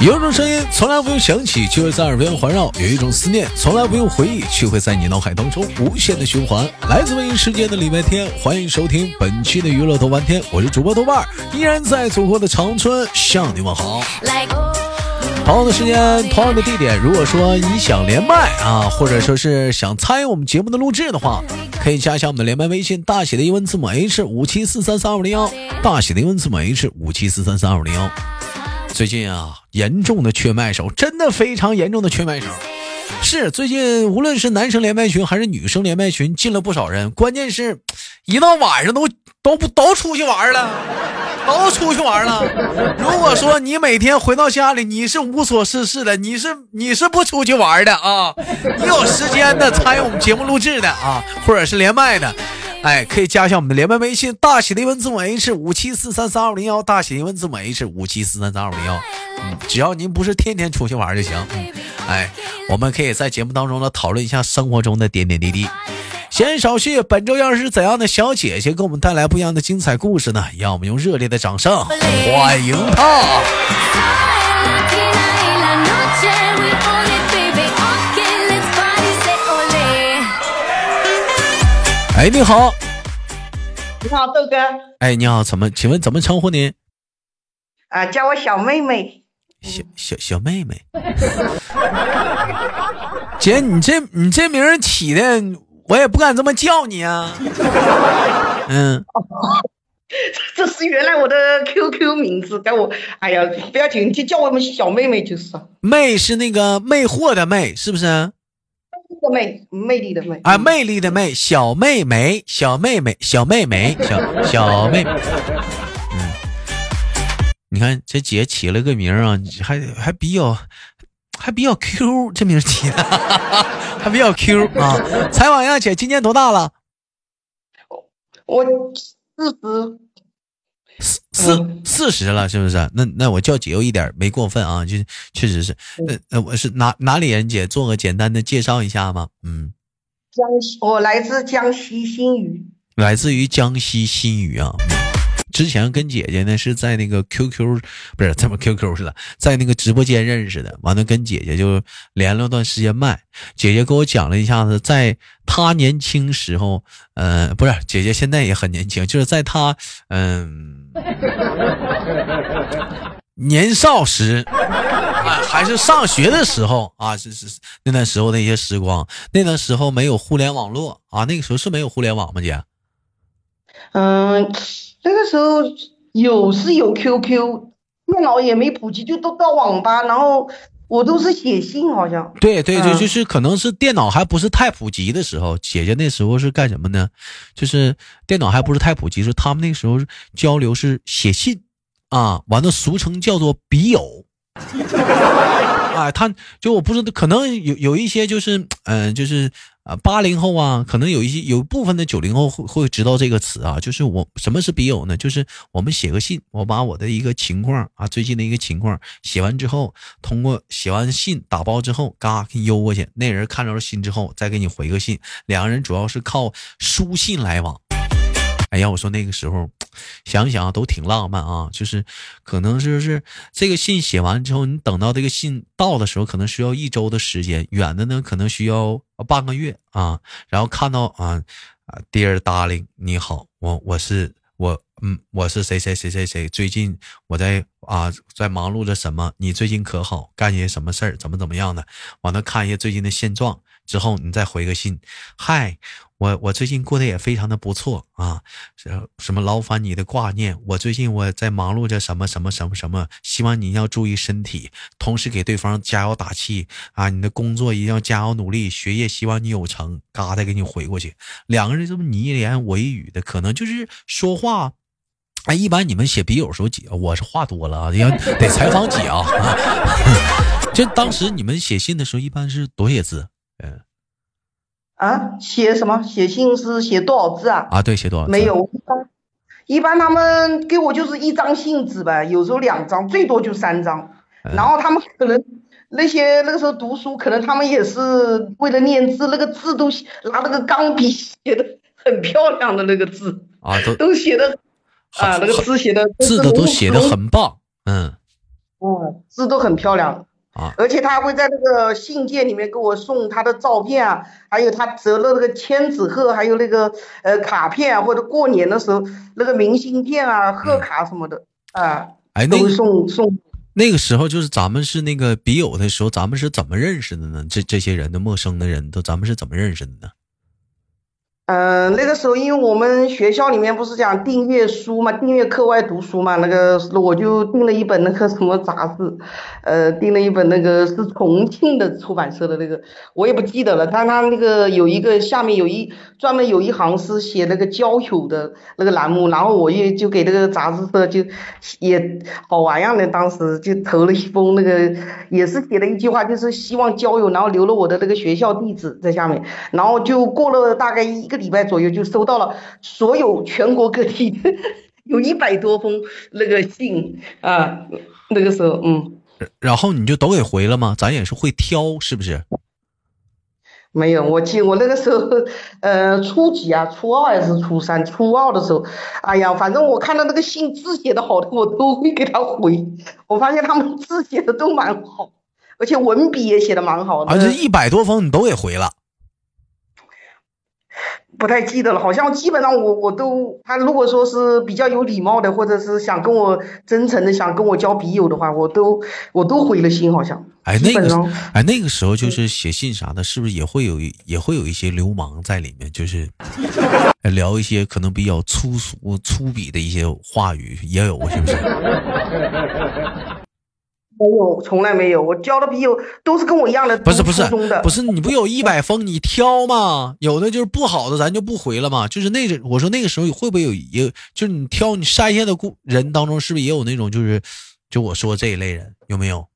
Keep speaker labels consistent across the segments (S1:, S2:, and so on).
S1: 有一种声音从来不用响起，却会在耳边环绕；有一种思念从来不用回忆，却会在你脑海当中无限的循环。来自文艺世界的礼拜天，欢迎收听本期的娱乐豆瓣天，我是主播豆瓣，依然在祖国的长春向你问好。同样的时间，同样的地点，如果说你想连麦啊，或者说是想参与我们节目的录制的话，可以加一下我们的连麦微信，大写的英文字母 H 五七四三三二五零幺，大写的英文字母 H 五七四三三二五零幺。最近啊，严重的缺麦手，真的非常严重的缺麦手。是最近，无论是男生连麦群还是女生连麦群，进了不少人。关键是，一到晚上都都不都出去玩了，都出去玩了。如果说你每天回到家里，你是无所事事的，你是你是不出去玩的啊？你有时间的参与我们节目录制的啊，或者是连麦的。哎，可以加一下我们的连麦微信，大写的英文字母 H 五七四三三二零幺，大写的英文字母 H 五七四三三二零幺。嗯，只要您不是天天出去玩就行。嗯，哎，我们可以在节目当中呢讨论一下生活中的点点滴滴。闲言少叙，本周又是怎样的小姐姐给我们带来不一样的精彩故事呢？让我们用热烈的掌声欢迎她。哎，你好，
S2: 你好，豆哥。
S1: 哎，你好，怎么？请问怎么称呼您？
S2: 啊，叫我小妹妹。
S1: 小小小妹妹。姐，你这你这名起的，我也不敢这么叫你啊。嗯。
S2: 这是原来我的 QQ 名字，叫我。哎呀，不要紧，就叫我们小妹妹就是。
S1: 妹是那个魅惑的魅，是不是？
S2: 魅魅力的魅啊，
S1: 魅力的魅，小妹妹，小妹妹，小妹妹，小小妹妹。嗯，你看这姐起了个名啊，还还比较还比较 Q，这名起的 还比较 Q 啊。采访一下姐，今年多大了？
S2: 我四十。
S1: 四四四十了，是不是？那那我叫姐有一点没过分啊，就确实是。那那我是哪哪里人？姐做个简单的介绍一下吗？嗯，
S2: 江西，我来自江西新余，
S1: 来自于江西新余啊。之前跟姐姐呢是在那个 QQ，不是怎么 QQ 似的，在那个直播间认识的。完了跟姐姐就连了段时间麦。姐姐给我讲了一下子，在她年轻时候，嗯，不是姐姐现在也很年轻，就是在她嗯年少时，啊还是上学的时候啊，是是那段时候的一些时光。那段时候没有互联网络啊，那个时候是没有互联网吗？姐？
S2: 嗯。那个时候有是有 QQ，电脑也没普及，就都到网吧，然后我都是写信，好像。
S1: 对对，对就是可能是电脑还不是太普及的时候，姐姐那时候是干什么呢？就是电脑还不是太普及，是他们那时候交流是写信啊，完了俗称叫做笔友。哎，他就我不知道，可能有有一些就是，嗯，就是啊，八零后啊，可能有一些有部分的九零后会会知道这个词啊，就是我什么是笔友呢？就是我们写个信，我把我的一个情况啊，最近的一个情况写完之后，通过写完信打包之后，嘎给你邮过去，那人看着了信之后再给你回个信，两个人主要是靠书信来往。哎呀，我说那个时候。想想都挺浪漫啊，就是可能就是这个信写完之后，你等到这个信到的时候，可能需要一周的时间；远的呢，可能需要半个月啊。然后看到啊啊，Dear Darling，你好，我我是我嗯，我是谁谁谁谁谁，最近我在啊在忙碌着什么？你最近可好？干些什么事儿？怎么怎么样的？完了看一下最近的现状之后，你再回个信，嗨。我我最近过得也非常的不错啊，什么劳烦你的挂念。我最近我在忙碌着什么什么什么什么，希望你要注意身体，同时给对方加油打气啊！你的工作一定要加油努力，学业希望你有成，嘎的给你回过去。两个人这么你一言我一语的，可能就是说话。哎，一般你们写笔友时候，姐我是话多了啊，要得采访姐啊。就当时你们写信的时候，一般是多写字？嗯。
S2: 啊，写什么？写信是写多少字啊？
S1: 啊，对，写多少？
S2: 没有，一般一般他们给我就是一张信纸呗，有时候两张，最多就三张。然后他们可能那些那个时候读书，可能他们也是为了练字，那个字都拿那个钢笔写的很漂亮的那个字
S1: 啊，都
S2: 都写的啊，那个字写的
S1: 字的都写的很棒，嗯，
S2: 嗯，字都很漂亮
S1: 啊，
S2: 而且他会在那个信件里面给我送他的照片啊，还有他折了那个千纸鹤，还有那个呃卡片啊，或者过年的时候那个明信片啊、贺卡什么的啊，
S1: 哎，
S2: 都送送。
S1: 那个时候就是咱们是那个笔友的时候，咱们是怎么认识的呢？这这些人的陌生的人都，咱们是怎么认识的呢？
S2: 嗯，那个时候因为我们学校里面不是讲订阅书嘛，订阅课外读书嘛，那个我就订了一本那个什么杂志，呃，订了一本那个是重庆的出版社的那个，我也不记得了。但他那个有一个下面有一专门有一行是写那个交友的那个栏目，然后我也就给那个杂志社就也好玩样的，当时就投了一封那个也是写了一句话，就是希望交友，然后留了我的那个学校地址在下面，然后就过了大概一个。礼拜左右就收到了所有全国各地的 有一百多封那个信啊，那个时候嗯，
S1: 然后你就都给回了吗？咱也是会挑，是不是？
S2: 没有，我记我那个时候呃初几啊，初二还是初三？初二的时候，哎呀，反正我看到那个信字写的好的，我都会给他回。我发现他们字写的都蛮好，而且文笔也写的蛮好的。
S1: 而且一百多封你都给回了。
S2: 不太记得了，好像基本上我我都他如果说是比较有礼貌的，或者是想跟我真诚的想跟我交笔友的话，我都我都回了心，好像。
S1: 哎，那个哎那个时候就是写信啥的，是不是也会有也会有一些流氓在里面，就是聊一些可能比较粗俗粗鄙的一些话语，也有是不是？
S2: 没有，从来没有。我交的笔友都是跟我一样的，
S1: 不是不是
S2: 不
S1: 是，你不有一百封你挑吗？有的就是不好的，咱就不回了嘛。就是那个，我说那个时候会不会有也，就是你挑你筛下的故人当中，是不是也有那种就是，就我说这一类人有没有？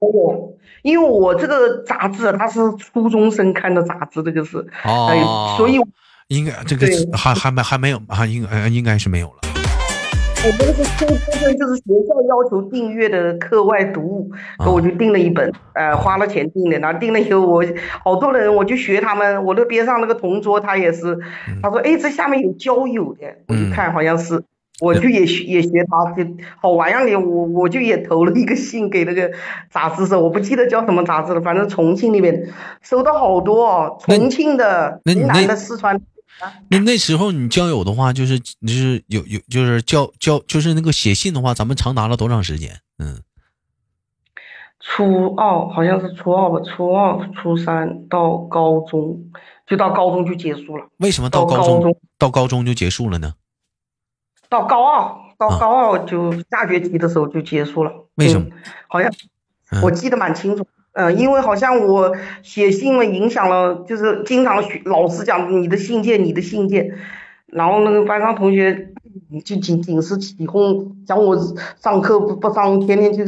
S2: 没有，因为我这个杂志它是初中生看的杂志，这个是哦，所以
S1: 应该这个还还没还没有还应该应该是没有了。
S2: 我那个是初中生，就是学校要求订阅的课外读物，我就订了一本，呃，花了钱订的。然后订了以后，我好多人，我就学他们。我那边上那个同桌，他也是，他说：“哎，这下面有交友的。”我就看，好像是，我就也学也学他，就好玩样的。我我就也投了一个信给那个杂志社，我不记得叫什么杂志了，反正重庆那边收到好多哦，重庆的、云南的、四川。
S1: 那那时候你交友的话，就是就是有有就是交交就是那个写信的话，咱们长达了多长时间？嗯，
S2: 初二好像是初二吧，初二初三到高中，就到高中就结束了。
S1: 为什么到高中到高中就结束了呢？
S2: 到高二到高二就下学期的时候就结束了。
S1: 为什么？
S2: 好像我记得蛮清楚。嗯，因为好像我写信了，影响了，就是经常学老师讲你的信件，你的信件，然后那个班上同学就仅仅是起哄，讲我上课不不上，天天就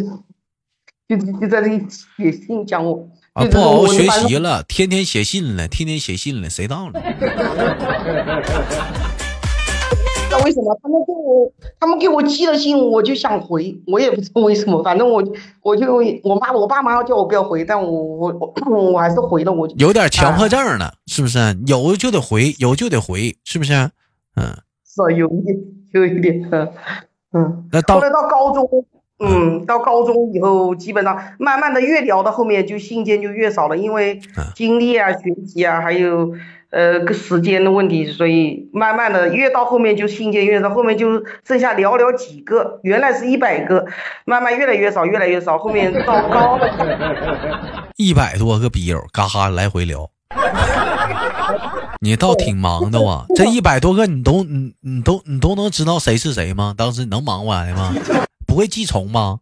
S2: 就就在这里写信讲我，
S1: 啊，不好好学习了，天天写信了，天天写信了，谁到了？
S2: 为什么他们给我他们给我寄了信，我就想回，我也不知道为什么，反正我我就我妈我爸妈叫我不要回，但我我我我还是回了，我
S1: 有点强迫症了，是不是？有就得回，有就得回，是不是？
S2: 嗯，是有一点，有一点，嗯。
S1: 那到
S2: 后来到高中，嗯，到高中以后，基本上慢慢的越聊到后面，就信件就越少了，因为精力啊、学习啊，还有。呃，个时间的问题，所以慢慢的越到后面就信件越少，后面就剩下寥寥几个，原来是一百个，慢慢越来越少，越来越少，后面到高
S1: 一百多个笔友，嘎哈来回聊，你倒挺忙的哇，这一百多个你都你你都你都能知道谁是谁吗？当时你能忙过来吗？不会记仇吗？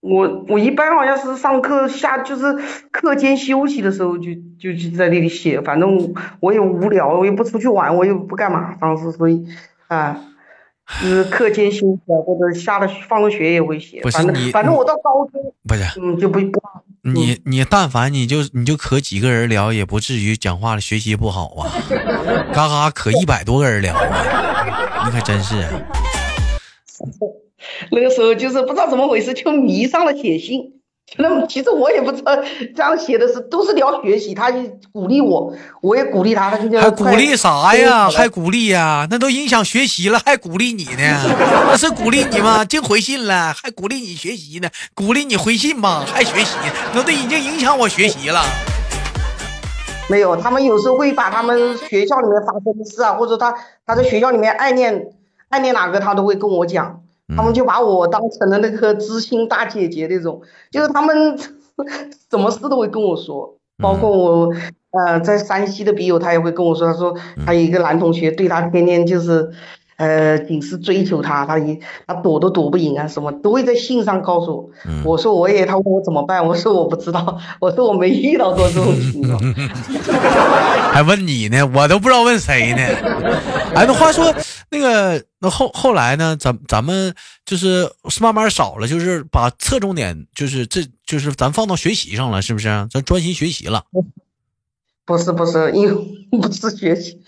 S2: 我我一般好像是上课下就是课间休息的时候就就就在那里写，反正我也无聊，我也不出去玩，我也不干嘛，当时所以啊，就是课间休息啊，或者下了放了学也会写。
S1: 不是
S2: 你，反正我到高中
S1: 不是
S2: 嗯就不不。
S1: 你你但凡你就你就可几个人聊，也不至于讲话了学习不好啊，嘎嘎可一百多个人聊啊，你可真是。
S2: 那个时候就是不知道怎么回事，就迷上了写信，那其实我也不知道，这样写的是都是聊学习，他就鼓励我，我也鼓励他，他就
S1: 还鼓励啥呀？还鼓励呀？那都影响学习了，还鼓励你呢？那是鼓励你吗？净回信了，还鼓励你学习呢？鼓励你回信吧，还学习？那都已经影响我学习了。
S2: 没有，他们有时候会把他们学校里面发生的事啊，或者他他在学校里面暗恋暗恋哪个，他都会跟我讲。他们就把我当成了那个知心大姐姐那种，就是他们 什么事都会跟我说，包括我呃在山西的笔友，他也会跟我说，他说他有一个男同学对他天天就是。呃，仅是追求他，他一他躲都躲不赢啊，什么都会在信上告诉我。我说我也，他问我怎么办，我说我不知道，我说我没遇到过这种情况。
S1: 还问你呢，我都不知道问谁呢。哎，那话说那个，那后后来呢？咱咱们就是是慢慢少了，就是把侧重点，就是这就是咱放到学习上了，是不是？咱专心学习了。
S2: 不是不是，因为 不是学习。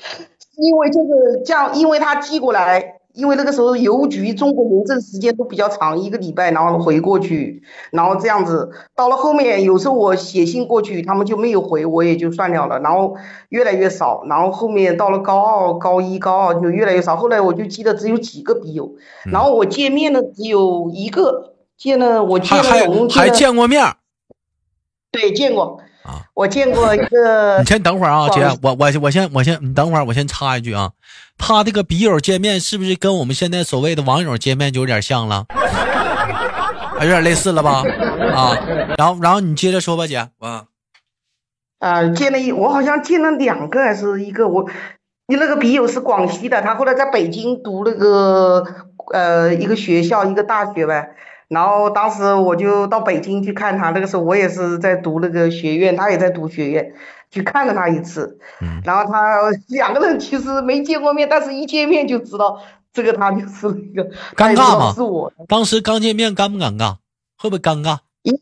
S2: 因为就是这样，因为他寄过来，因为那个时候邮局中国邮政时间都比较长，一个礼拜，然后回过去，然后这样子，到了后面有时候我写信过去，他们就没有回，我也就算了了，然后越来越少，然后后面到了高二、高一、高二就越来越少，后来我就记得只有几个笔友，然后我见面的只有一个，见了我见了
S1: 还还见过面，
S2: 对，见过。啊，我见过一个。
S1: 你先等会儿啊，姐，我我我先我先你等会儿，我先插一句啊，他这个笔友见面是不是跟我们现在所谓的网友见面就有点像了？有点类似了吧？啊，然后然后你接着说吧，姐。
S2: 啊，啊，见了一，我好像见了两个还是一个，我你那个笔友是广西的，他后来在北京读那个呃一个学校一个大学呗。然后当时我就到北京去看他，那个时候我也是在读那个学院，他也在读学院，去看了他一次。嗯。然后他两个人其实没见过面，但是一见面就知道这个他就是那个
S1: 尴尬吗？
S2: 是我。
S1: 当时刚见面尴不尴尬？会不会尴尬？
S2: 一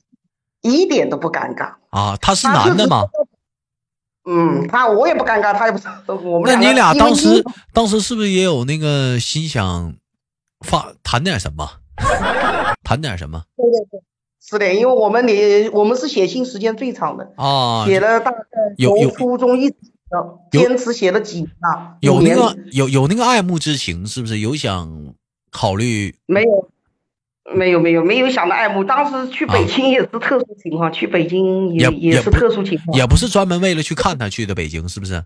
S2: 一点都不尴尬。
S1: 啊，他是男的吗？
S2: 嗯，他我也不尴尬，他也不我们。
S1: 那你俩当时当时是不是也有那个心想发谈点什么？谈点什么？
S2: 对对对，是的，因为我们你我们是写信时间最长的
S1: 啊，
S2: 写了大概从初中一直坚持写了几年了。
S1: 有那个有有那个爱慕之情，是不是有想考虑？
S2: 没有，没有，没有，没有想到爱慕。当时去北京也是特殊情况，去北京也
S1: 也
S2: 是特殊情况，
S1: 也不是专门为了去看他去的北京，是不是？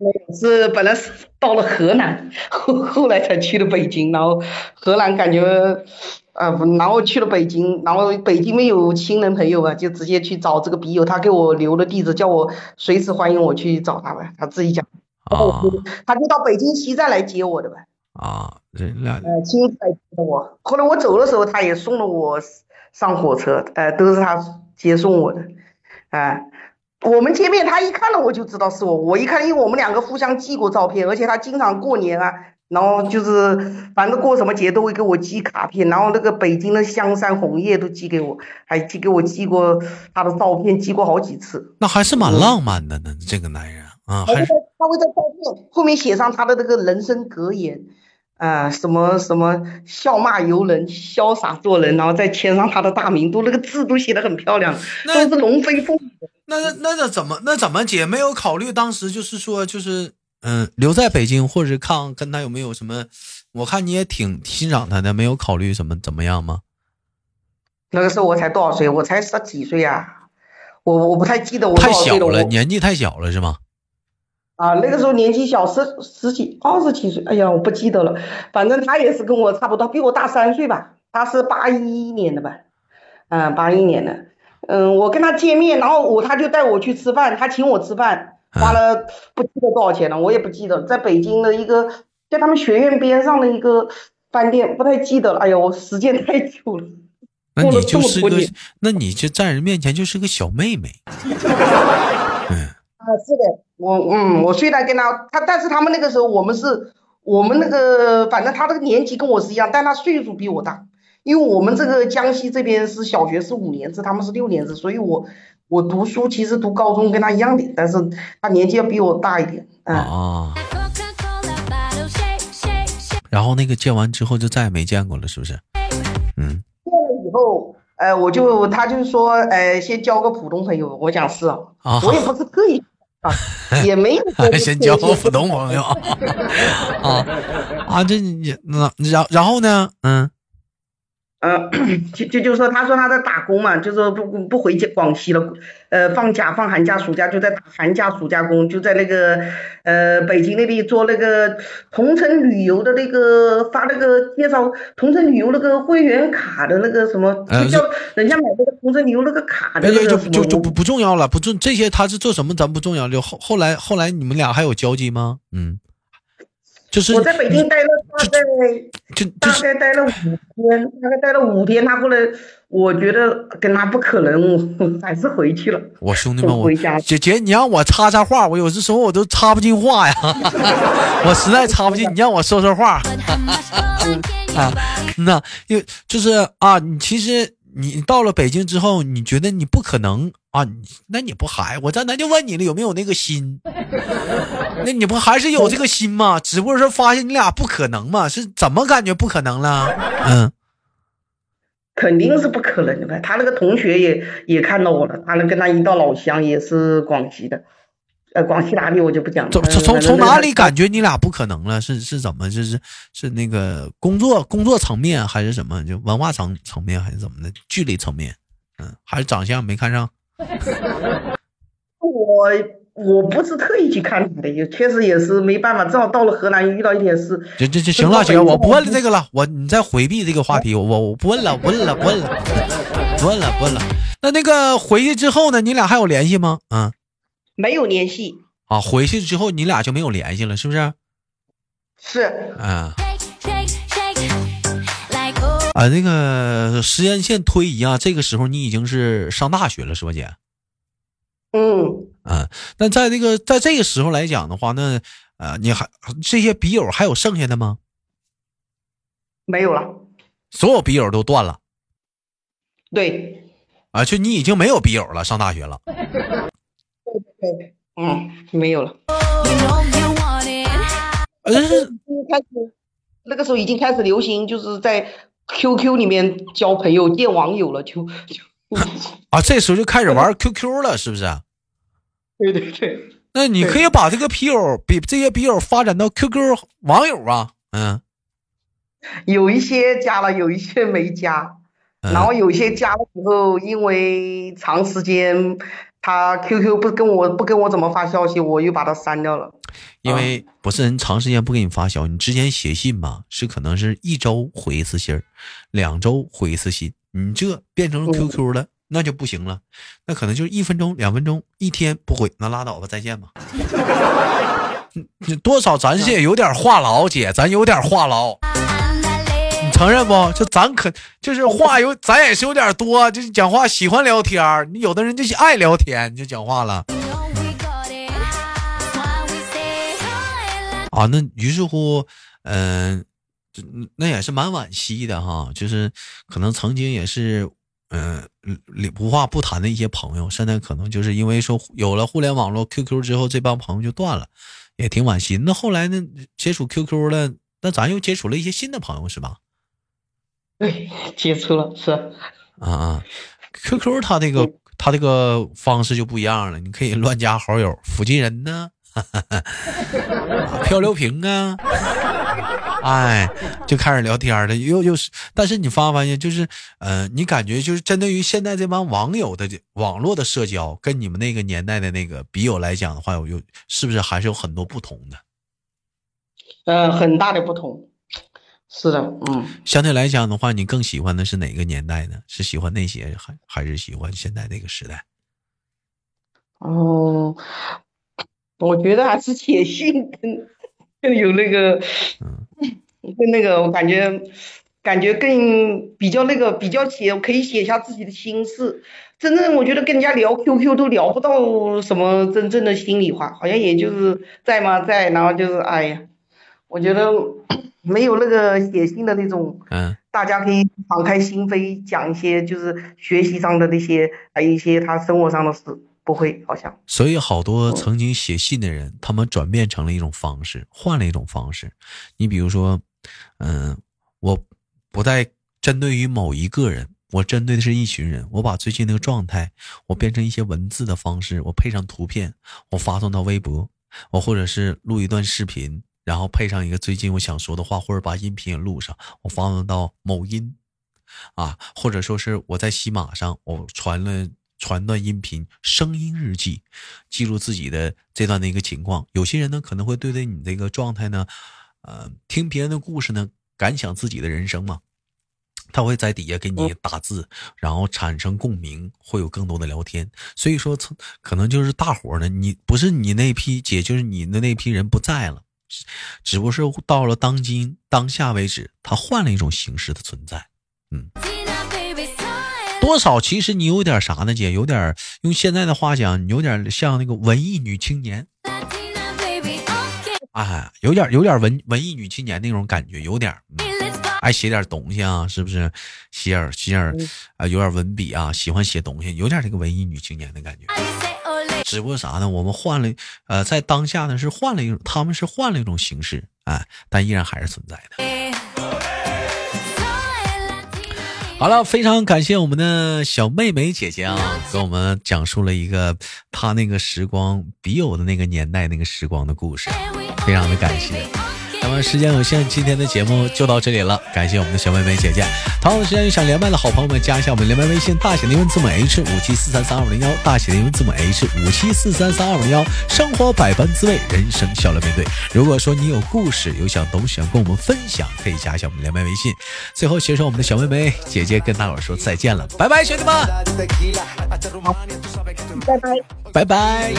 S2: 没有，是本来是到了河南，后 后来才去的北京，然后河南感觉。呃，然后去了北京，然后北京没有亲人朋友啊，就直接去找这个笔友，他给我留了地址，叫我随时欢迎我去找他呗，他自己讲。哦。他就到北京西站来接我的呗。
S1: 啊，人俩。
S2: 呃，亲自来接我。后来我走的时候，他也送了我上火车，呃，都是他接送我的。哎，我们见面，他一看到我就知道是我，我一看，因为我们两个互相寄过照片，而且他经常过年啊。然后就是，反正过什么节都会给我寄卡片，然后那个北京的香山红叶都寄给我，还寄给我寄过他的照片，寄过好几次。
S1: 那还是蛮浪漫的呢，这个男人啊。他会
S2: 在他会在照片后面写上他的那个人生格言，啊，什么什么笑骂由人，潇洒做人，然后再签上他的大名，都那个字都写的很漂亮，都是龙飞凤舞。
S1: 那那那怎么那怎么姐没有考虑当时就是说就是。嗯，留在北京，或者看跟他有没有什么？我看你也挺欣赏他的，没有考虑什么怎么样吗？
S2: 那个时候我才多少岁？我才十几岁呀，我我不太记得我
S1: 太小了，年纪太小了是吗？
S2: 啊，那个时候年纪小，十十几二十几岁，哎呀，我不记得了。反正他也是跟我差不多，比我大三岁吧。他是八一年的吧？嗯，八一年的。嗯，我跟他见面，然后我他就带我去吃饭，他请我吃饭。花了不记得多少钱了，我也不记得，在北京的一个在他们学院边上的一个饭店，不太记得了。哎呦，我时间太久了。
S1: 那你就是个，那你就在人面前就是个小妹妹。
S2: 嗯啊，是的，我嗯，我虽然跟他他，但是他们那个时候我们是，我们那个反正他这个年纪跟我是一样，但他岁数比我大，因为我们这个江西这边是小学是五年制，他们是六年制，所以我。我读书其实读高中跟他一样的，但是他年纪要比我大一点。啊。
S1: 然后那个见完之后就再也没见过了，是不是？嗯。
S2: 见了以后，呃，我就他就是说，呃，先交个普通朋友。我讲是啊，
S1: 啊
S2: 我也不是刻意啊，也没有说
S1: 先交个普通朋友 啊啊，这你那然然后呢？嗯
S2: 呃，就就就说他说他在打工嘛，就说不不不回家广西了，呃，放假放寒假暑假就在打寒假暑假工，就在那个呃北京那里做那个同城旅游的那个发那个介绍同城旅游那个会员卡的那个什么，
S1: 呃
S2: 就叫人家买那个同城旅游那个卡的那个
S1: 就就不不重要了，不重这些他是做什么咱不重要，就后后来后来你们俩还有交集吗？嗯，就是
S2: 我在北京待了大概
S1: 就就
S2: 大概待了五天，大概待了五天，他过来，我觉得跟他不可能，我还是回去了。
S1: 我兄弟们，我
S2: 回家
S1: 姐姐，你让我插插话，我有的时候我都插不进话呀，我实在插不进，你让我说说话啊，那因为就是啊，你其实你到了北京之后，你觉得你不可能啊，那你不还我这咱就问你了，有没有那个心？那你不还是有这个心吗？只不过是发现你俩不可能嘛，是怎么感觉不可能了？嗯。
S2: 肯定是不可能的。他那个同学也也看到我了，他那跟他一道老乡，也是广西的，呃，广西哪里我就不讲了。
S1: 从从从哪里感觉你俩不可能了？是是怎么？就是是那个工作工作层面还是什么？就文化层层面还是怎么的？距离层面，嗯，还是长相没看上？
S2: 我我不是特意去看你的，也确实也是没办法，正好到了河南遇到一点事。
S1: 这这这行了行了，我不问了这个了，我你再回避这个话题，我我我不问了，不问了，不问了，不问了，不问了。那那个回去之后呢？你俩还有联系吗？嗯
S2: 没有联系，
S1: 啊，回去之后你俩就没有联系了，是不是？
S2: 是
S1: 啊啊，那个时间线推移啊，这个时候你已经是上大学了，是吧，姐？
S2: 嗯，
S1: 啊，那在这个在这个时候来讲的话，那呃，你还这些笔友还有剩下的吗？
S2: 没有了。
S1: 所有笔友都断了
S2: 对
S1: 啊，就你已经没有笔友了，上大学了。
S2: 对，嗯，没有了。
S1: 呃，
S2: 已经开始，那个时候已经开始流行，就是在 QQ 里面交朋友、见网友了，就就。
S1: 啊，这时候就开始玩 QQ 了，是不是？
S2: 对对对，
S1: 那你可以把这个笔友比这些笔友发展到 QQ 网友啊，嗯，
S2: 有一些加了，有一些没加。
S1: 嗯
S2: 然后有些加了以后，因为长时间他 QQ 不跟我不跟我怎么发消息，我又把他删掉了。
S1: 因为不是人长时间不给你发消息，你之前写信吧，是可能是一周回一次信儿，两周回一次信，你这变成了 QQ 了，那就不行了，那可能就是一分钟、两分钟，一天不回，那拉倒吧，再见吧。你你多少咱是也有点话痨，姐，咱有点话痨，你承认不？就咱可就是话有，咱也是有点多，就是讲话喜欢聊天儿，你有的人就是爱聊天，就讲话了。啊，那于是乎，嗯、这那也是蛮惋惜的哈，就是可能曾经也是，嗯、呃，无话不谈的一些朋友，现在可能就是因为说有了互联网络 QQ 之后，这帮朋友就断了，也挺惋惜。那后来呢，接触 QQ 了，那咱又接触了一些新的朋友，是吧？
S2: 对，接触了是。
S1: 啊啊，QQ 它这个它这个方式就不一样了，你可以乱加好友，附近人呢，啊漂流瓶啊，哎，就开始聊天了，又又是，但是你发没发现，就是呃，你感觉就是针对于现在这帮网友的这网络的社交，跟你们那个年代的那个笔友来讲的话，有有是不是还是有很多不同的？
S2: 呃，很大的不同。是的，嗯，
S1: 相对来讲的话，你更喜欢的是哪个年代呢？是喜欢那些，还还是喜欢现在这个时代？
S2: 哦，我觉得还是写信更更有那个，嗯更那个，我感觉感觉更比较那个，比较写可以写下自己的心事。真正我觉得跟人家聊 QQ 都聊不到什么真正的心里话，好像也就是在吗在，然后就是哎呀，我觉得没有那个写信的那种。
S1: 嗯。
S2: 大家可以敞开心扉讲一些就是学习上的那些，还有一些他生活上的事，不会好像。
S1: 所以好多曾经写信的人，他们转变成了一种方式，换了一种方式。你比如说，嗯，我不再针对于某一个人，我针对的是一群人，我把最近那个状态，我变成一些文字的方式，我配上图片，我发送到微博，我或者是录一段视频，然后配上一个最近我想说的话，或者把音频也录上，我发送到某音，啊，或者说是我在喜马上，我传了传段音频，声音日记，记录自己的这段的一个情况。有些人呢可能会对对你这个状态呢，呃，听别人的故事呢，感想自己的人生嘛。他会在底下给你打字，然后产生共鸣，会有更多的聊天。所以说，可能就是大伙呢，你不是你那批姐，就是你的那批人不在了，只不过是到了当今当下为止，他换了一种形式的存在。嗯，多少其实你有点啥呢，姐？有点用现在的话讲，你有点像那个文艺女青年。哎，有点有点文文艺女青年那种感觉，有点。爱写点东西啊，是不是？写点写点啊，有点文笔啊，喜欢写东西，有点这个文艺女青年的感觉。只不过啥呢？我们换了，呃，在当下呢是换了一种，他们是换了一种形式，哎，但依然还是存在的。好了，非常感谢我们的小妹妹姐姐啊，给我们讲述了一个她那个时光笔友的那个年代那个时光的故事，非常的感谢。时间有限，今天的节目就到这里了。感谢我们的小妹妹姐姐。同样的时间，想连麦的好朋友们，加一下我们连麦微信，大写的英文字母 H 五七四三三二五零幺，大写的英文字母 H 五七四三三二五零幺。生活百般滋味，人生笑乐面对。如果说你有故事，有想懂想跟我们分享，可以加一下我们连麦微信。最后，携手我们的小妹妹姐姐跟大伙说再见了，拜拜，兄弟们，
S2: 拜拜，
S1: 拜拜。